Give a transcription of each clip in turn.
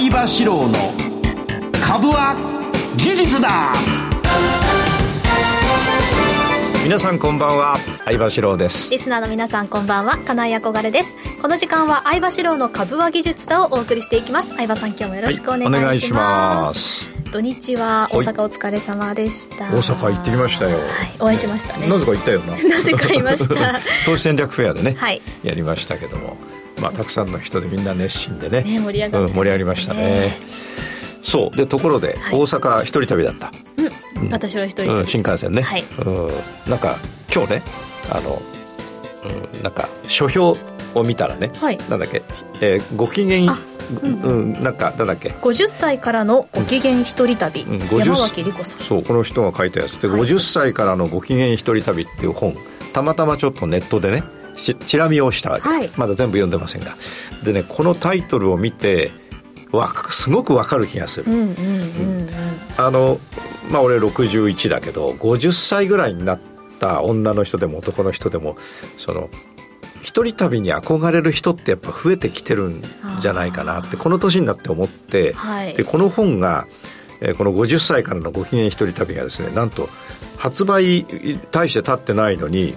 相場志郎の株は技術だ。皆さんこんばんは。相場志郎です。リスナーの皆さんこんばんは。金井憧れです。この時間は相場志郎の株は技術だをお送りしていきます。相場さん今日もよろしくお願いします,、はい、お願いします。土日は大阪お疲れ様でした、大阪行ってきましたよ、はい、お会いしましたね。なぜか行ったよな。なぜかいました。投資戦略フェアでね、はい、やりましたけどもまあたくさんの人でみんな熱心でね。ね盛り上が、ね。うん、盛り上がりましたね。そう。でところで、はい、大阪一人旅だった、うん、うん、私は一人、うん、新幹線ね、はい、うん、なんか今日ねあの、うん、なんか書評を見たらね、はい、なんだっけ、えー、ご機嫌うん、うん、なんかなんだっけ。50歳からのご機嫌一人旅、うん、山脇理子さん。そうこの人が書いたやつ。で、はい、50歳からのご機嫌一人旅っていう本たまたまちょっとネットでねチラ見をしたわけ、はい、まだ全部読んでませんが。でねこのタイトルを見てわすごくわかる気がする、あのまあ俺61だけど50歳ぐらいになった女の人でも男の人でもその一人旅に憧れる人ってやっぱ増えてきてるんじゃないかなってこの年になって思って、はい、でこの本が、えー、この50歳からのご機嫌一人旅がですねなんと発売大して経ってないのに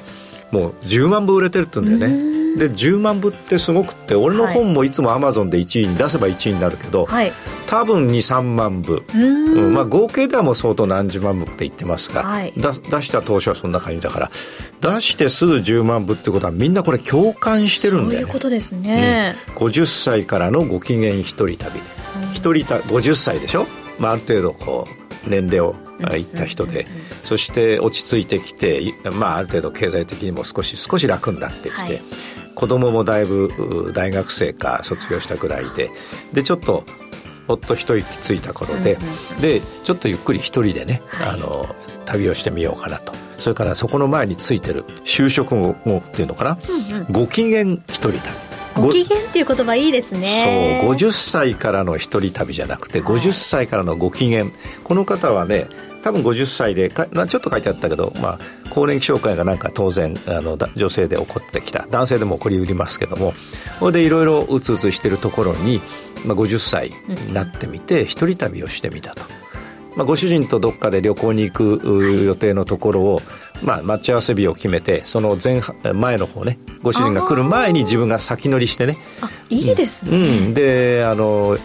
もう10万部売れてるって言うんだよね。で10万部ってすごくって俺の本もいつもアマゾンで1位に出せば1位になるけど、はい、多分23万部。うん、まあ、合計ではもう相当何十万部って言ってますが、はい、出した当初はそんな感じだから出してすぐ10万部ってことはみんなこれ共感してるんだよね。そういうことですね、うん、50歳からのご機嫌一人旅。一、人た50歳でしょ、まあ、ある程度こう年齢をいった人で、そして落ち着いてきて、まあ、ある程度経済的にも少し少し楽になってきて、はい、子供もだいぶ大学生か卒業したぐらいで。でちょっとほっと一息ついた頃で、でちょっとゆっくり一人でね、はい、あの旅をしてみようかなと。それからそこの前についてる就職後っていうのかな、ご機嫌一人旅ご機嫌っていう言葉いいですね。そう50歳からの一人旅じゃなくて、はい、50歳からのご機嫌。この方はね多分50歳でかちょっと書いてあったけど、まあ、更年期障害がなんか当然あの女性で起こってきた。男性でも起こりうりますけども。それでいろいろうつうつしてるところに、まあ、50歳になってみて一人旅をしてみたと。まあ、ご主人とどっかで旅行に行く予定のところを、まあ、待ち合わせ日を決めてその前前の方ねご主人が来る前に自分が先乗りしてね。あいいですね、うん、であの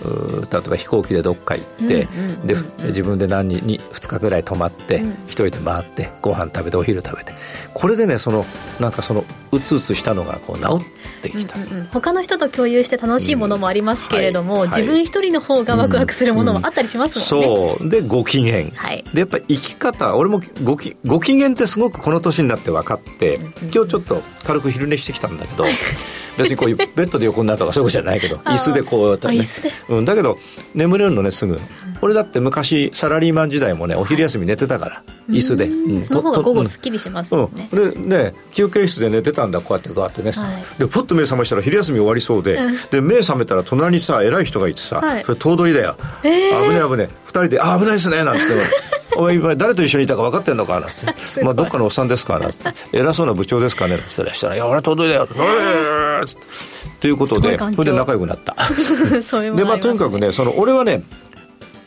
例えば飛行機でどっか行って、で自分で何日に2日ぐらい泊まって一、うん、人で回ってご飯食べてお昼食べて。これでねそのなんかそのうつうつしたのがこう治ってきた、うんうんうん、他の人と共有して楽しいものもありますけれども、うん。はい、自分一人の方がワクワクするものもあったりしますもんね、うんうん、そう。でご機嫌、はい、でやっぱり生き方俺もごきご機嫌ってすごくこの年になって分かって、今日ちょっと軽く昼寝してきたんだけど 別にこういうベッドで横になるとかそういうことじゃないけど椅子でこうやったら、ね、うん、だけど眠れるのねすぐ、俺だって昔サラリーマン時代もねお昼休み寝てたから、椅子で、うん、その方が午後すっきりしますもんね、うん、でね休憩室で寝てたんだこうやってガーってね、はい、でポッと目覚ましたら昼休み終わりそうで、で目覚めたら隣にさ偉い人がいてさ、はい、それ頭取だよ、えー、危ね危ね二人で「あ危ないですね」なんつってお前今誰と一緒にいたか分かってんのか?」なんて「まあ、どっかのおっさんですか?」なんて「偉そうな部長ですかね?」なんて。したら「い。や俺は頭取だよ」ということでそれで仲良くなった。でまあとにかくねその俺はね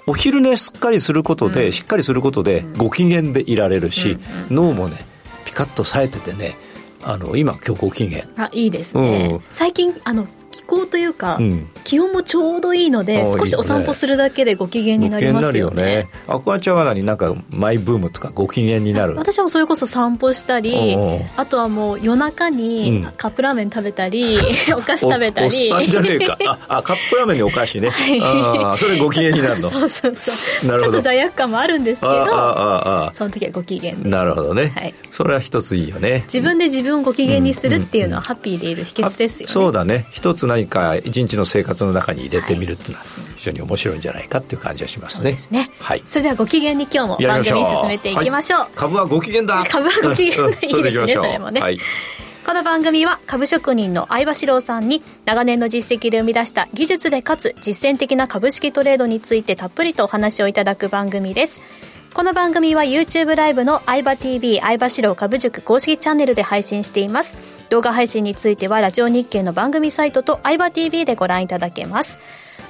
お昼寝すっかりすることで、うん、しっかりすることで、ご機嫌でいられるし、脳もねピカッと冴えててねあの今今日ご機嫌。あいいですね、うん、最近あの気候というか、うん、気温もちょうどいいので少しお散歩するだけでご機嫌になりますよね。よね。アクアチャワナになんかマイブームとかご機嫌になる。私はそれこそ散歩したりあとはもう夜中にカップラーメン食べたり、うん、お菓子食べたり。おっさんじゃねえか。ああカップラーメンにお菓子ね、はい、あそれご機嫌になるの。そうそうそう。ちょっと罪悪感もあるんですけどその時はご機嫌です。なるほどね、はい、それは一ついいよね。自分で自分をご機嫌にするっていうのはハッピーでいる秘訣ですよね、そうだね。一つ何か一日の生活の中に入れてみるっていうのは非常に面白いんじゃないかっていう感じがしますね。ねはい。それではご機嫌に今日も番組進めていきましょう。はい、株はご機嫌だ。株はご機嫌だ。いいですね、それもね。はい。この番組は株職人の相場志郎さんに長年の実績で生み出した技術でかつ実践的な株式トレードについてたっぷりとお話をいただく番組です。この番組は YouTube ライブの相場 TV 相場志郎株塾公式チャンネルで配信しています。動画配信についてはラジオ日経の番組サイトと相場 TV でご覧いただけます。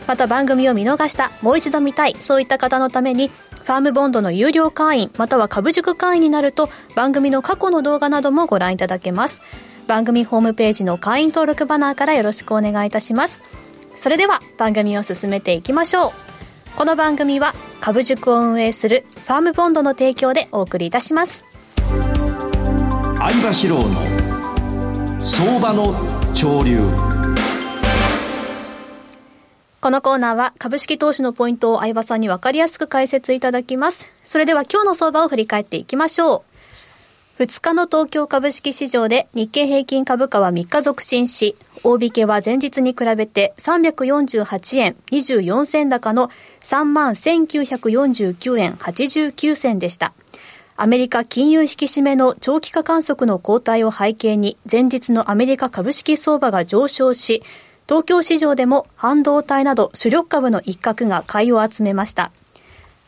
また番組を見逃した、もう一度見たい、そういった方のために、ファームボンドの有料会員、または株塾会員になると、番組の過去の動画などもご覧いただけます。番組ホームページの会員登録バナーからよろしくお願いいたします。それでは番組を進めていきましょう。この番組は株塾を運営するファームボンドの提供でお送りいたします相場志郎の相場の潮流このコーナーは株式投資のポイントを相場さんに分かりやすく解説いただきます。それでは今日の相場を振り返っていきましょう。2日の東京株式市場で日経平均株価は3日続伸し、大引けは前日に比べて348円24銭高の31,949円89銭でした。アメリカ金融引き締めの長期化観測の後退を背景に前日のアメリカ株式相場が上昇し、東京市場でも半導体など主力株の一角が買いを集めました。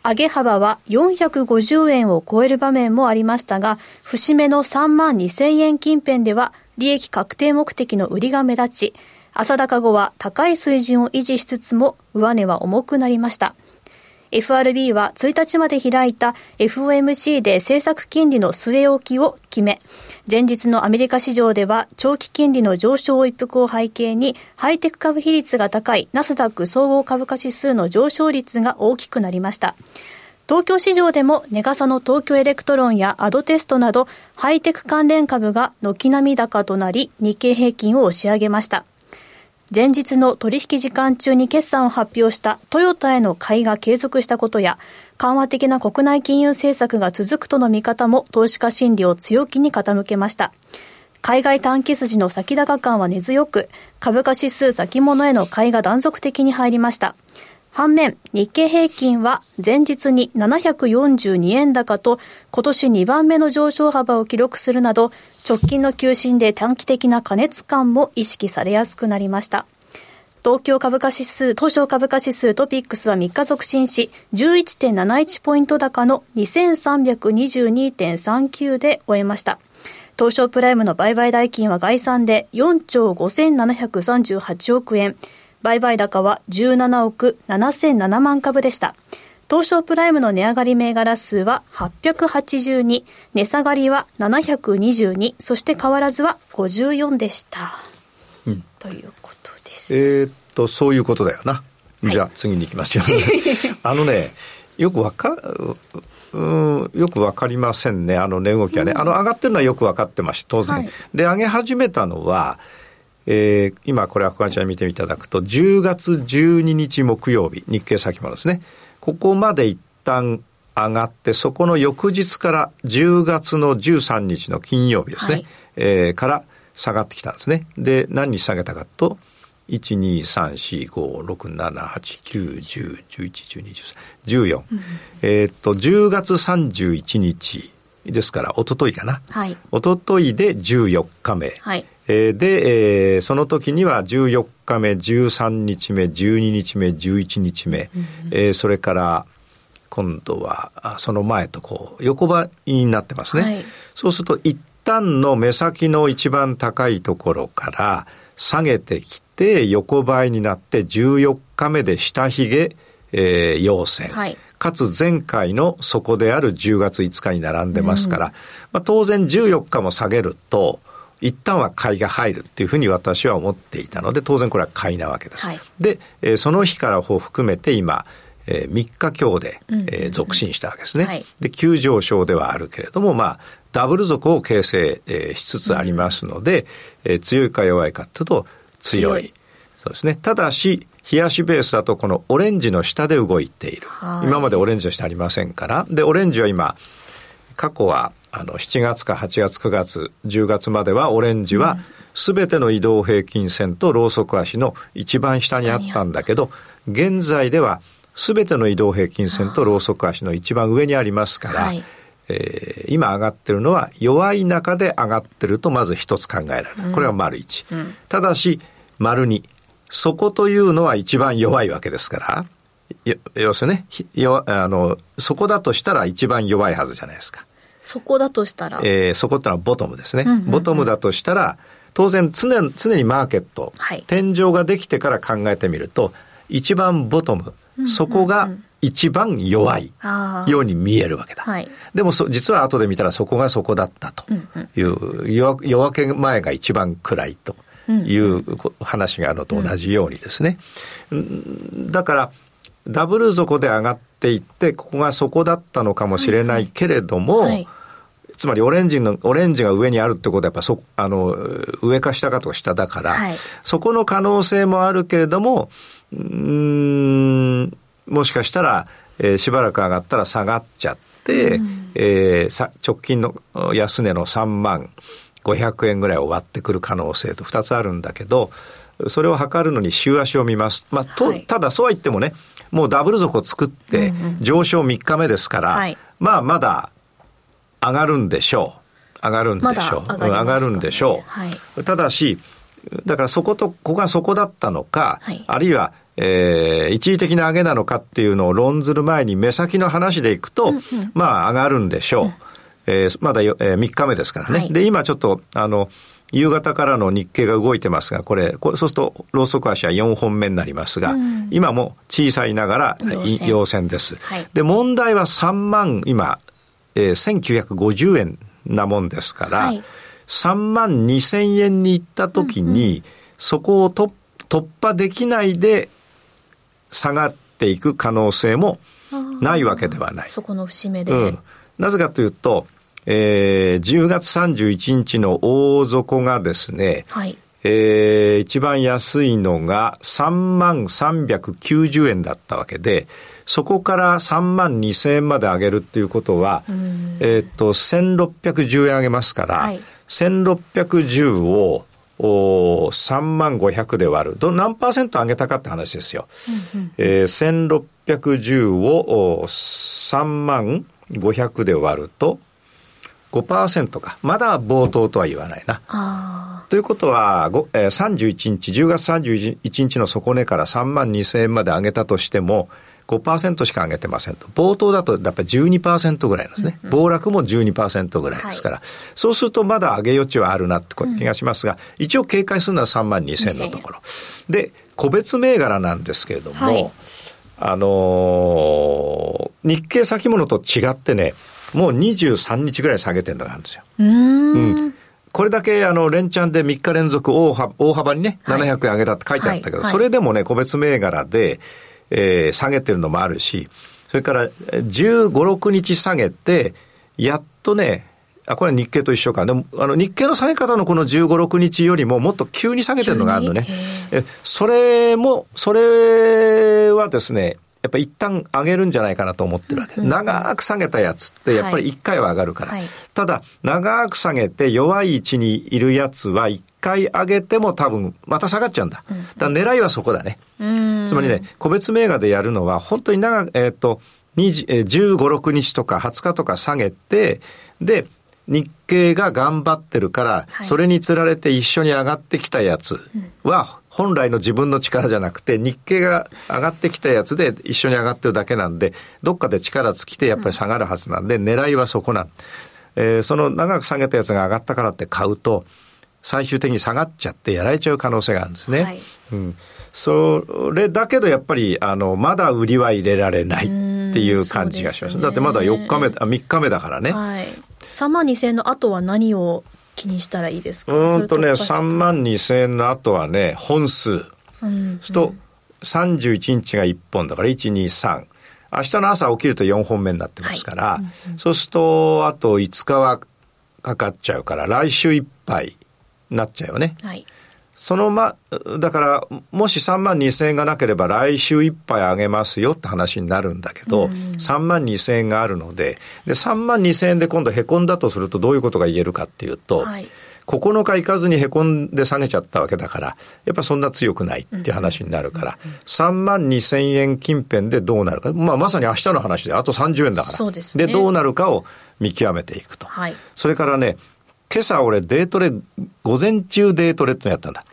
上げ幅は450円を超える場面もありましたが、節目の3万2000円近辺では利益確定目的の売りが目立ち、朝高後は高い水準を維持しつつも上値は重くなりました。FRB は1日まで開いた FOMC で政策金利の据え置きを決め、前日のアメリカ市場では長期金利の上昇一服を背景にハイテク株比率が高いナスダック総合株価指数の上昇率が大きくなりました。東京市場でも値がさの東京エレクトロンやアドテストなどハイテク関連株が軒並み高となり日経平均を押し上げました。前日の取引時間中に決算を発表したトヨタへの買いが継続したことや、緩和的な国内金融政策が続くとの見方も投資家心理を強気に傾けました。海外短期筋の先高感は根強く、株価指数先物への買いが断続的に入りました。反面、日経平均は前日に742円高と今年2番目の上昇幅を記録するなど、直近の急進で短期的な過熱感も意識されやすくなりました。東京株価指数、東証株価指数トピックスは3日続伸し、11.71ポイント高の2322.39で終えました。東証プライムの売買代金は概算で4兆5738億円。売買高は17億7007万株でした。東証プライムの値上がり銘柄数は882、値下がりは722、そして変わらずは54でした。うん、ということです。えー、っと、そういうことだよな。じゃあ次に行きますよ。あのね、よくわか、うん、よくわかりませんね、あの値動きはね。うん、あの上がってるのはよくわかってます当然。はい、で、上げ始めたのは、えー、今これは小ちゃん見ていただくと、10月12日木曜日、日経先物ですね。ここまで一旦上がって、そこの翌日から10月の13日の金曜日ですね、はい、えー、から下がってきたんですね。で、何日下げたかと、1、2、3、4、5、6、7、8、9、10、11、12、13、14。うん、えっと、10月31日ですから、おとといかな。はい。おとといで14日目。はい。えー、で、えー、その時には14日目、13日目、12日目、11日目、うん、えー、それから今度はその前とこう横ばいになってますね。はい、そうすると一旦の目先の一番高いところから下げてきて横ばいになって14日目で下髭、えー、陽線。はいかつ前回の底である10月5日に並んでますから、うん、まあ、当然14日も下げると、一旦は買いが入るっていうふうに私は思っていたので、当然これは買いなわけです。はい、で、えー、その日からを含めて今、えー、3日強で、えー、続伸したわけですね。はい、で、急上昇ではあるけれども、まあ、ダブル底を形成、えー、しつつありますので、うん、えー、強いか弱いかというと強い。強いそうですね。ただし、冷やしベースだとこのオレンジの下で動いている。今までオレンジの下ありませんから。で、オレンジは今、過去はあの、7月か8月、9月、10月まではオレンジは、すべての移動平均線とローソク足の一番下にあったんだけど、現在では、すべての移動平均線とローソク足の一番上にありますから、はい、えー、今上がってるのは弱い中で上がってるとまず一つ考えられる。これは丸一、うんただし、丸二。そこというのは一番弱いわけですから、要するにね、あの、そこだとしたら一番弱いはずじゃないですか。そこだとしたら。えー、そこってのはボトムですね。ボトムだとしたら、当然常常にマーケット、はい、天井ができてから考えてみると、一番ボトム、うんうんうん、そこが一番弱いように見えるわけだ。はい、でも実は後で見たらそこがそこだったという、うんうん、夜明け前が一番暗いという話があるのと同じようにですね。うん、だから、ダブル底で上がっていって、ここがそこだったのかもしれないけれども、はい。はい。つまりオレンジの、オレンジが上にあるってことはやっぱそ、あの、上か下かと下だから、はい、そこの可能性もあるけれども、うん、もしかしたら、えー、しばらく上がったら下がっちゃって、うん、えー、さ直近の安値の3万500円ぐらいを割ってくる可能性と2つあるんだけど、それを測るのに週足を見ます。まあ、と、はい、ただそうは言ってもね、もうダブル底を作って上昇3日目ですから、うんうん、まあまだ上がるんでしょう。上がるんでしょう。ま、上がるんでしょう。はい、ただし、だからそこと、ここがそこだったのか、はい、あるいは、えー、一時的な上げなのかっていうのを論ずる前に目先の話でいくと、うんうん、まあ上がるんでしょう。うん、えー、まだ、えー、3日目ですからね。はい、で、今ちょっと、あの、夕方からの日経が動いてますが、これ、これそうすると、ローソク足は4本目になりますが、うん、今も小さいながら陽線。です。はい、で、問題は3万、今、えー、1950円なもんですから、はい、3万2千円に行った時に、うんうん、そこを突破できないで下がっていく可能性もないわけではない。そこの節目で。うん、なぜかというと、えー、10月31日の大底がですね、はい、えー、一番安いのが3万390円だったわけで、そこから3万2000円まで上げるっていうことは、えっ、と、1610円上げますから、はい、1610をお3万500で割る。ど何パーセント上げたかって話ですよ。うんうん、えー、1610を3万500で割ると、5%か。まだ冒頭とは言わないな。ということは、えー、31日、10月31日の底値から3万2000円まで上げたとしても、5%しか上げてませんと。冒頭だとやっぱり12%ぐらいですね。うんうん、暴落も12%ぐらいですから、はい、そうするとまだ上げ余地はあるなって気がしますが、うん、一応警戒するのは3万2000のところ。で、個別銘柄なんですけれども、はい、あのー、日経先物と違ってね、もう23日ぐらい下げてるのがあるんですよ。うん。これだけあの連チャンで3日連続大幅大幅にね、700円上げたって書いてあったけど、はい。はい、それでもね、個別銘柄で、えー、下げてるのもあるし、それから15、6日下げて、やっとね、あ、これは日経と一緒か。でも、あの、日経の下げ方のこの15、6日よりももっと急に下げてるのがあるのね。え、それも、それはですね、やっぱり一旦上げるんじゃないかなと思ってるわけ。うん、長く下げたやつってやっぱり一回は上がるから。はい、ただ、長く下げて弱い位置にいるやつは一回上げても多分また下がっちゃうんだ。だ狙いはそこだね。つまりね、個別銘柄でやるのは本当に長く、えっ、ー、と、15、6日とか20日とか下げて、で、日経が頑張ってるから、はい、それにつられて一緒に上がってきたやつは、本来の自分の力じゃなくて、日経が上がってきたやつで一緒に上がってるだけなんで、どっかで力尽きてやっぱり下がるはずなんで、狙いはそこなん。えー、その長く下げたやつが上がったからって買うと、最終的に下がっちゃってやられちゃう可能性があるんですね。はい、うん、それだけどやっぱり、あの、まだ売りは入れられないっていう感じがします。すね、だってまだ4日目、あ3日目だからね。はい、3万2000円の後は何を気にしたらいいですか？うんとね、3万2000円の後はね、本数。うん、と、31日が1本だから、1、2、3。明日の朝起きると4本目になってますから、はいうんうん、そうすると、あと5日はかかっちゃうから、来週いっぱいになっちゃうよね。はいそのま、だから、もし3万2千円がなければ来週いっぱいあげますよって話になるんだけど、うん、3万2千円があるので、で、3万2千円で今度へこんだとするとどういうことが言えるかっていうと、はい、9日行かずにへこんで下げちゃったわけだから、やっぱそんな強くないっていう話になるから、3万2千円近辺でどうなるか、まあまさに明日の話であと30円だから。で、ね、どうなるかを見極めていくと。はい、それからね、今朝俺デートレ、午前中デートレってのやったんだ。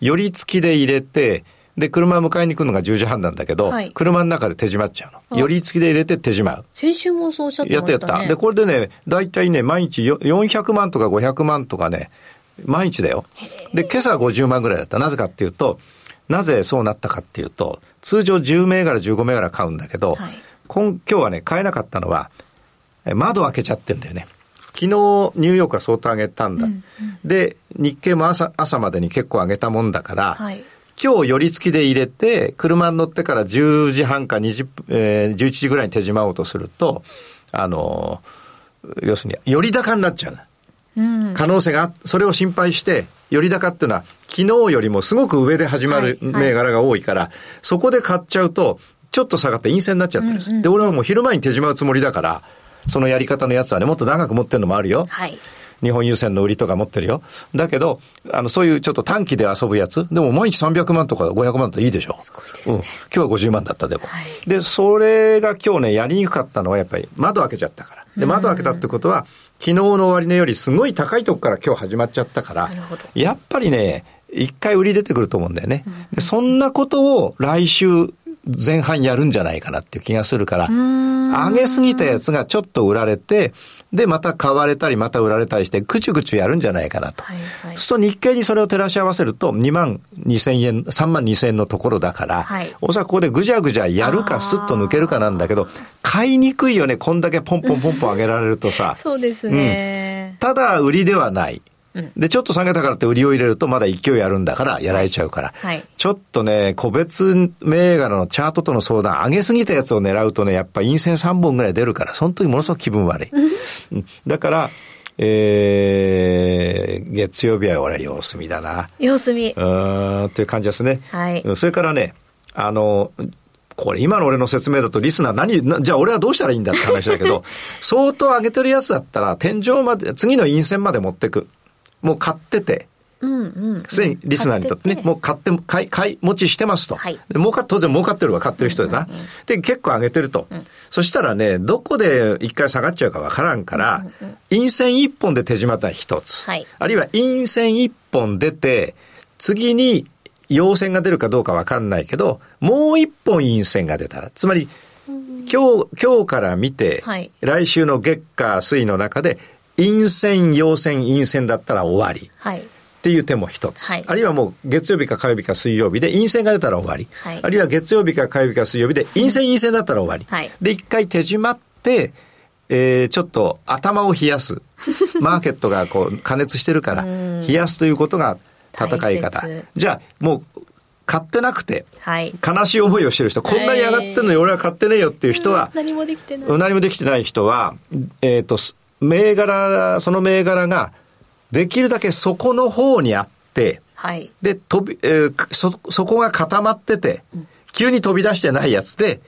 寄り付きで入れて、で、車迎えに来るのが10時半なんだけど、はい車の中で手締まっちゃうの。寄り付きで入れて手締まう。先週もそうおっしゃってやましたね。ったやった。で、これでね、大体ね、毎日よ400万とか500万とかね、毎日だよ。で、今朝は50万ぐらいだった。なぜかっていうと、なぜそうなったかっていうと、通常10銘柄15銘柄買うんだけど、はい今今日はね、買えなかったのは、え窓開けちゃってんだよね。昨日ニューヨークは相当上げたんだ。で、日経も朝朝までに結構上げたもんだから、はい。今日寄り付きで入れて、車に乗ってから10時半か20分、えー11時ぐらいに手締まおうとすると、あのー要するに、寄り高になっちゃう。うん。可能性があ、それを心配して、寄り高っていうのは、昨日よりもすごく上で始まるはいはい銘柄が多いから、そこで買っちゃうと、ちょっと下がって陰線になっちゃってるんです。で、俺はもう昼前に手締まうつもりだから、そのやり方のやつはね、もっと長く持ってるのもあるよ。はい。日本郵船の売りとか持ってるよ。だけど、あの、そういうちょっと短期で遊ぶやつ。でも毎日300万とか500万といいでしょ。すごいですねうん。今日は50万だったでも。はいで、それが今日ね、やりにくかったのはやっぱり窓開けちゃったから。で、窓開けたってことは、昨日の終値よりすごい高いとこから今日始まっちゃったからやっぱりね、一回売り出てくると思うんだよね。でそんなことを来週前半やるんじゃないかなっていう気がするから、上げすぎたやつがちょっと売られて、で、また買われたり、また売られたりして、ぐちゅぐちゅやるんじゃないかなと。はいはいそうすると日経にそれを照らし合わせると、2万2千円、3万2千円のところだから、はいおそらくここでぐじゃぐじゃやるか、スッと抜けるかなんだけど、買いにくいよね、こんだけポンポンポンポン上げられるとさ。そうですね。ただ、売りではない。で、ちょっと下げたからって売りを入れると、まだ勢いあるんだから、やられちゃうから。はいちょっとね、個別銘柄のチャートとの相談、上げすぎたやつを狙うとね、やっぱ陰線3本ぐらい出るから、その時ものすごく気分悪い。うんだから、えー、月曜日は俺は様子見だな。様子見う。ーん、っていう感じですね。はいうんそれからね、あの、これ今の俺の説明だとリスナー何、なじゃあ俺はどうしたらいいんだって話だけど、相当上げてるやつだったら天井まで、次の陰線まで持ってく。もう買ってて。すでにリスナーにとってね、もう買って、買い、買い持ちしてますと。はいで儲か、当然儲かってるわ、買ってる人でな。で、結構上げてると。そしたらね、どこで一回下がっちゃうかわからんから、陰線一本で手締まったら一つ。はいあるいは陰線一本出て、次に陽線が出るかどうかわかんないけど、もう一本陰線が出たら、つまり、今日、今日から見て、はい来週の月火水の中で、陰線、陽線、陰線だったら終わり。はい。っていう手も一つ、はい。あるいはもう月曜日か火曜日か水曜日で陰線が出たら終わり、はい。あるいは月曜日か火曜日か水曜日で陰線陰線だったら終わり、はい。で一回手締まって、えーちょっと頭を冷やす。マーケットがこう加熱してるから冷やすということが戦い方。じゃあもう買ってなくてはい。悲しい思いをしてる人こんなに上がってんのに俺は買ってねえよっていう人は、何もできてない。何もできてない人は、えっ、と、す銘柄、その銘柄が、できるだけ底の方にあって、はい。で、飛び、えーそ、そこが固まってて、急に飛び出してないやつで、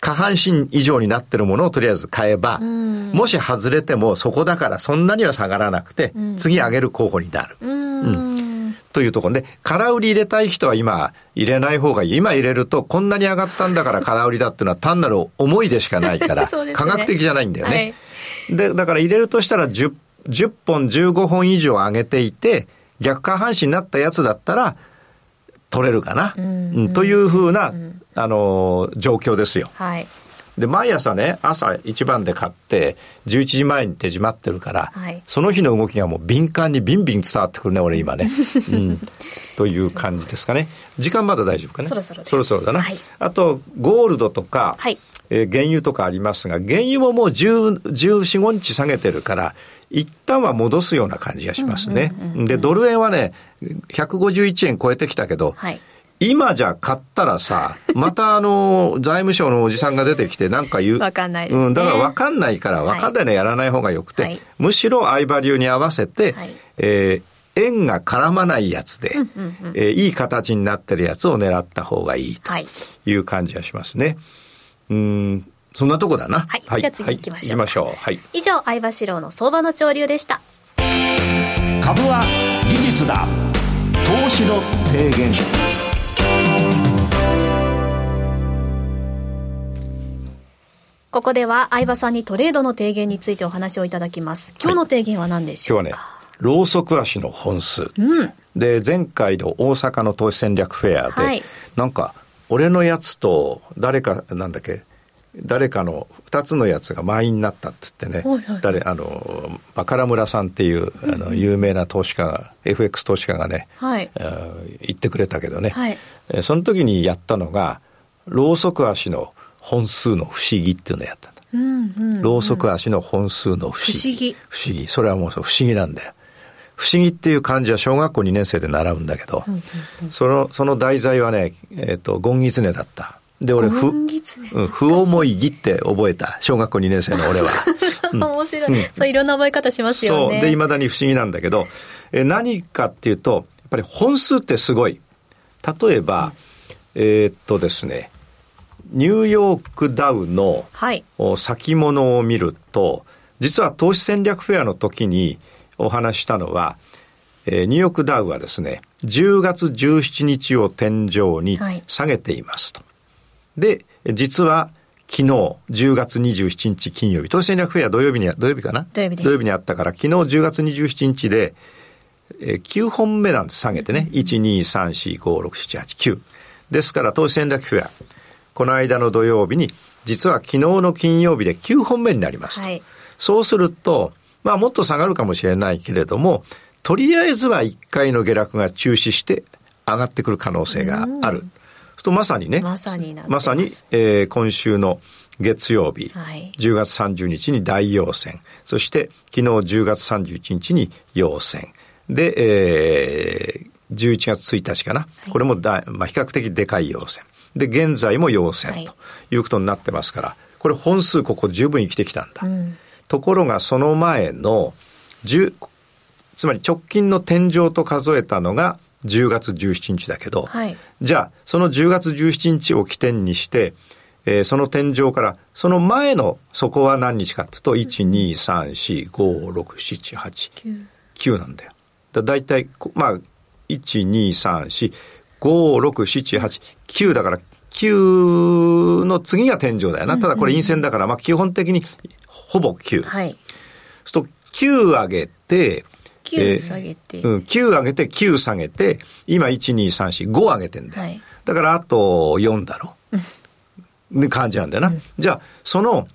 下半身以上になってるものをとりあえず買えば、もし外れてもそこだからそんなには下がらなくて、次上げる候補になる。うーん。というところで、空売り入れたい人は今入れない方がいい。今入れると、こんなに上がったんだから空売りだっていうのは単なる思いでしかないから、ね科学的じゃないんだよね。で、だから入れるとしたら10、10本、15本以上上げていて、逆下半身になったやつだったら、取れるかな？うんというふうな、あのー状況ですよ。はい。で、毎朝ね、朝一番で買って、11時前に手締まってるから、はいその日の動きがもう敏感にビンビン伝わってくるね、俺今ね。うん。という感じですかね。時間まだ大丈夫かね？そろそろそろそろだな。はいあと、ゴールドとか、はいえー原油とかありますが、原油ももう10、14、5日下げてるから、一旦は戻すような感じがしますね。で、ドル円はね、151円超えてきたけど、はい。今じゃ買ったらさ、またあの、財務省のおじさんが出てきてなんか言う。わかんないねうん、だからわかんないから、はいわかんないのやらない方がよくて、はいむしろ相場流に合わせて、はいえー円が絡まないやつで、えーいい形になってるやつを狙った方がいいはい。という感じがしますね。うん、そんなとこだな。はいじゃあ次行きましょう行きましょう。はい。以上、相場志郎の相場の潮流でした。株は技術だ投資の提言ここでは相場さんにトレードの提言についてお話をいただきます。今日の提言は何でしょうか、今日はね、ローソク足の本数。うん、で、前回の大阪の投資戦略フェアで、はい、なんか、俺のやつと誰か、なんだっけ、誰かの2つのやつが満員になったって言ってね、はいはい、誰あのバカラ村さんっていうあの有名な投資家が、うん、FX 投資家がね、はい、言ってくれたけどね、はい、その時にやったのがろうそく足の本数の不思議っていうのをやったんだ、うんうんうん、ろうそく足の本数の不思議。不思議。それはもう不思議なんだよ不思議っていう漢字は小学校2年生で習うんだけど、うんうんうん、そのその題材はね、えーと、とゴンギツネだったで、俺、ふ、うん、不思いぎって覚えた。小学校2年生の俺は。面白い、うん、そう、いろんな覚え方しますよね。そう。で、いまだに不思議なんだけど、え何かっていうと、やっぱり本数ってすごい。例えば、うん、えー、っとですね、ニューヨークダウの先物を見ると、実は投資戦略フェアの時にお話したのは、えー、ニューヨークダウはですね、10月17日を天井に下げていますと。で、実は昨日10月27日金曜日、投資戦略フェア土曜日に、土曜日かな？土曜日。土曜日にあったから、昨日10月27日で、えー、9本目なんです、下げてね。1、2、3、4、5、6、7、8、9。ですから、投資戦略フェア、この間の土曜日に、実は昨日の金曜日で9本目になりますはい、そうすると、まあもっと下がるかもしれないけれども、とりあえずは1回の下落が中止して上がってくる可能性がある。とまさにね、まさにまさに、えー、今週の月曜日、はい、10月30日に大陽線、そして昨日10月31日に陽線、で、えー、11月1日かな、はい、これもだ、まあ、比較的でかい陽線。で、現在も陽線ということになってますから、これ本数ここ十分生きてきたんだ。うん、ところがその前の10、つまり直近の天井と数えたのが10月17日だけど、はい、じゃあその10月17日を起点にして、えー、その天井からその前のそこは何日かっていうと、1、2、3、4、5、6、7、8、9なんだよ。だだいたい、まあ、1、2、3、4、5、6、7、8、9だから、9の次が天井だよな。ただこれ陰線だから、まあ基本的にほぼ9。はい。そうすると9上げて、9下げて、えー、うん、9上げて9下げて、今1、2、3、4、5上げてんだよ。はい、だからあと4だろ。って感じなんだよな。うん、じゃあ、その、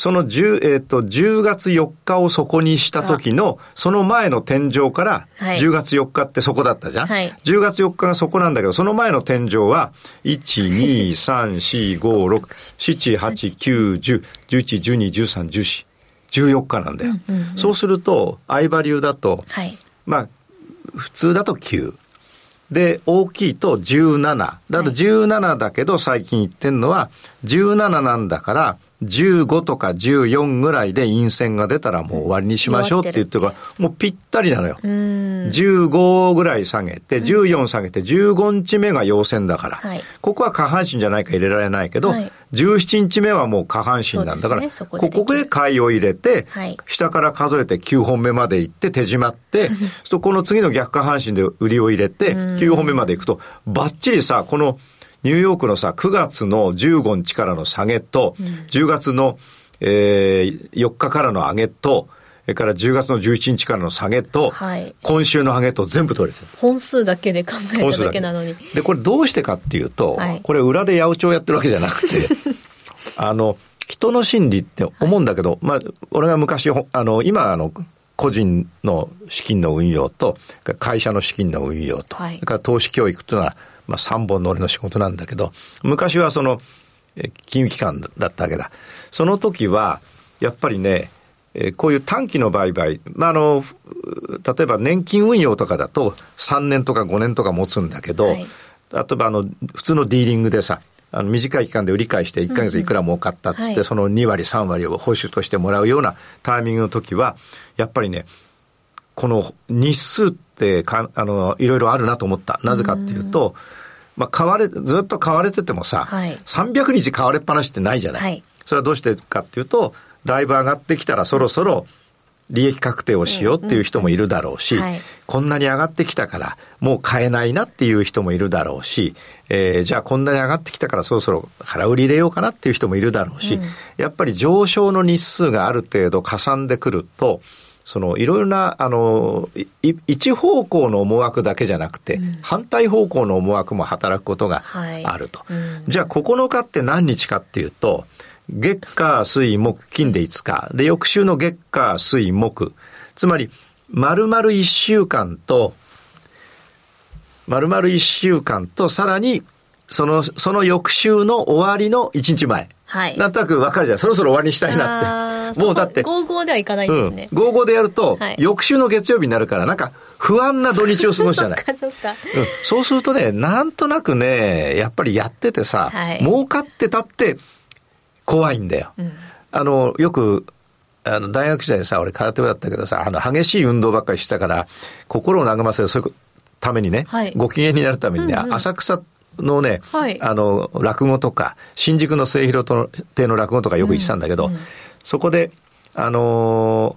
その10、えっ、ー、と、10月4日をそこにした時の、その前の天井から、10月4日ってそこだったじゃん、はい、?10 月4日がそこなんだけど、その前の天井は、1、2、3、4、5、6、7、8、9、10、11、12、13、14。14日なんだよ。うんうんうん、そうすると、相場流だと、はい、まあ、普通だと9。で、大きいと17。だと17だけど最近言ってんのは、17なんだから、15とか14ぐらいで陰線が出たらもう終わりにしましょうって言ってるから、もうぴったりなのよ。15ぐらい下げて、14下げて、15日目が陽線だから、はい、ここは下半身じゃないか入れられないけど、はい、17日目はもう下半身なんだから、ね、ここで買いを入れて、はい、下から数えて9本目まで行って手締まって、そこの次の逆下半身で売りを入れて、9本目まで行くと、ばっちりさ、この、ニューヨークのさ、9月の15日からの下げと、うん、10月の、えー、4日からの上げと、それから10月の11日からの下げと、はい、今週の上げと全部取れてる。本数だけで考えただけなのに。で、これどうしてかっていうと、はい、これ裏で八百長やってるわけじゃなくて、あの、人の心理って思うんだけど、はい、まあ、俺が昔、あの、今、あの、個人の資金の運用と、会社の資金の運用と、はい、それから投資教育というのは、まあ、3本の俺の仕事なんだけど、昔はその、金融機関だったわけだ。その時は、やっぱりね、えこういう短期の売買、まあ、あの、例えば年金運用とかだと3年とか5年とか持つんだけど、はい、例えばあの、普通のディーリングでさ、あの短い期間で売り買いして1か月いくら儲かったっつって、うんうんその2割3割を報酬としてもらうようなタイミングの時は、やっぱりね、この日数ってか、あの、いろいろあるなと思った。なぜかっていうと、まあ、買われ、ずっと買われててもさ、はい、300日買われっぱなしってないじゃない。はい、それはどうしてかっていうと、だいぶ上がってきたらそろそろ利益確定をしようっていう人もいるだろうし、こんなに上がってきたからもう買えないなっていう人もいるだろうし、えー、じゃあこんなに上がってきたからそろそろ空売り入れようかなっていう人もいるだろうし、うん、やっぱり上昇の日数がある程度かさんでくると、そのいろいろなあの一方向の思惑だけじゃなくて、うん、反対方向の思惑も働くことがあると、はいうん、じゃあ9日って何日かっていうと月火水木金で5日。で翌週の月火水木。つまり丸々1週間と丸々1週間とさらにその、その翌週の終わりの1日前。はい。なんとなく分かるじゃん。そろそろ終わりにしたいなって。もうだって。合々ではいかないんですね。うん、合々でやると、はい、翌週の月曜日になるから、なんか不安な土日を過ごすじゃない。そっかうん。そうするとね、なんとなくね、やっぱりやっててさ、はい、儲かってたって怖いんだよ。うん、あの、よく、あの、大学時代さ、俺空手部だったけどさ、あの、激しい運動ばっかりしてたから、心を和ませる、そういうためにね、はい、ご機嫌になるためにね、うんうん、浅草のね、はい、あの、落語とか、新宿の末広亭の落語とかよく言ってたんだけど、うんうん、そこで、あの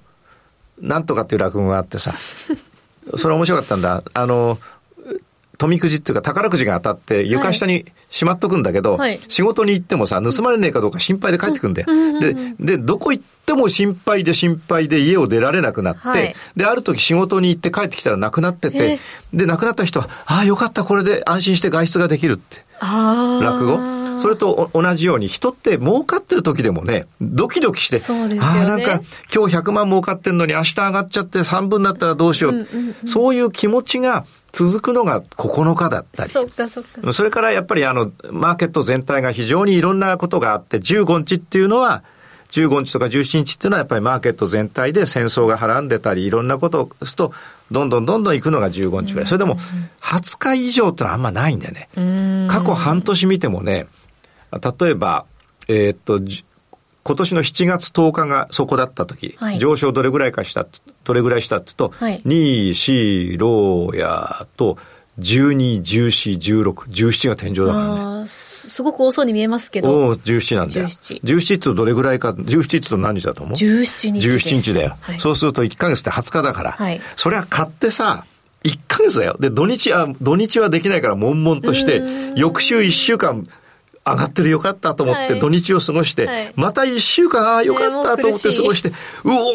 ー、なんとかっていう落語があってさ、それ面白かったんだ。あのー、富くじっていうか宝くじが当たって床下にしまっとくんだけど、はい、仕事に行ってもさ、盗まれねえかどうか心配で帰ってくんだよ。で、で、どこ行っても心配で心配で家を出られなくなって、はい、で、ある時仕事に行って帰ってきたら亡くなってて、で、亡くなった人は、ああ、よかった、これで安心して外出ができるって。落語？それと同じように人って儲かってる時でもね、ドキドキして、ね、ああ、なんか今日100万儲かってんのに明日上がっちゃって3分になったらどうしよう。うんうんうん、そういう気持ちが続くのが9日だったり。そかそか。それからやっぱりあの、マーケット全体が非常にいろんなことがあって、15日っていうのは、15日とか17日っていうのはやっぱりマーケット全体で戦争がはらんでたり、いろんなことをすると、どんどんどんどん行くのが15日ぐらい。それでも、20日以上ってのはあんまないんだよね。過去半年見てもね、例えば、えー、っと、今年の7月10日がそこだった時、はい、上昇どれぐらいかした、どれぐらいしたって言うと、はい、2、4、6やと、12、14、16、17が天井だからね。すごく多そうに見えますけど。お17なんだよ。17。17ってどれぐらいか、17って何日だと思う ?17 日です。17日だよ。はい、そうすると1ヶ月って20日だから。はい、それは買ってさ、1ヶ月だよ。で、土日、あ、土日はできないから悶々として、翌週1週間上がってるよかったと思って土日を過ごして、はい、また一週間、ああよかったと思って過ごして、う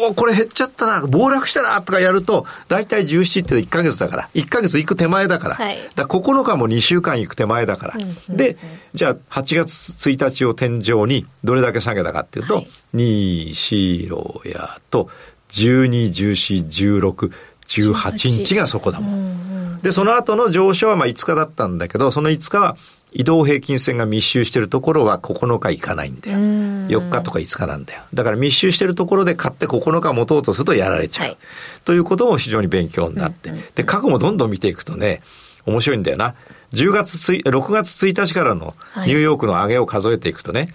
おこれ減っちゃったな、暴落したなとかやると、大体17って1ヶ月だから、1ヶ月行く手前だから、はい、だから9日も2週間行く手前だから、うん、で、じゃあ8月1日を天井にどれだけ下げたかっていうと、はい、2、4、6やと、12、14、16、18日がそこだもん。で、その後の上昇はまあ5日だったんだけど、その5日は移動平均線が密集しているところは9日行かないんだよ。4日とか5日なんだよ。だから密集しているところで買って9日持とうとするとやられちゃう。はい、ということも非常に勉強になって。で、過去もどんどん見ていくとね、面白いんだよな。10月つい、6月1日からのニューヨークの上げを数えていくとね、はい、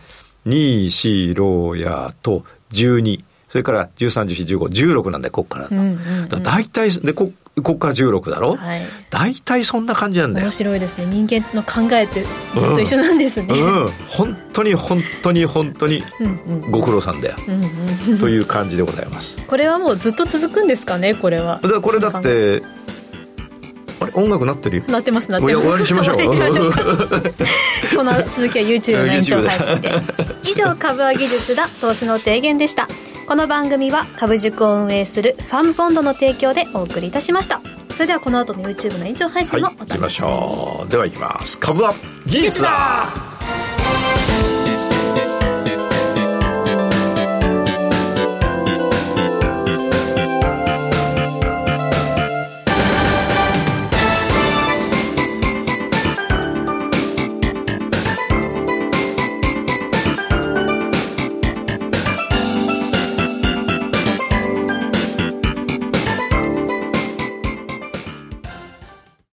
2、4、6やと12、それから13、14、15、16なんだよ、こっから。うんうんうん、だ大体、で、こ、こっから16だろ、はい、大体そんな感じなんだよ。面白いですね。人間の考えってずっと一緒なんですね、うん。うん、本当に本当に本当にご苦労さんだよ、うんうん、という感じでございます。これはもうずっと続くんですかね？これは。だこれだってあれ？音楽なってる？よなってますなってます。終わりにしましょう。この続きは YouTube の延長配信で。以上株は技術だ投資の提言でしたこの番組は株塾を運営するファンポンドの提供でお送りいたしました。それではこの後の YouTube の延長配信もお楽しみに、はい、きましょう。ではいきます。株は技術だ。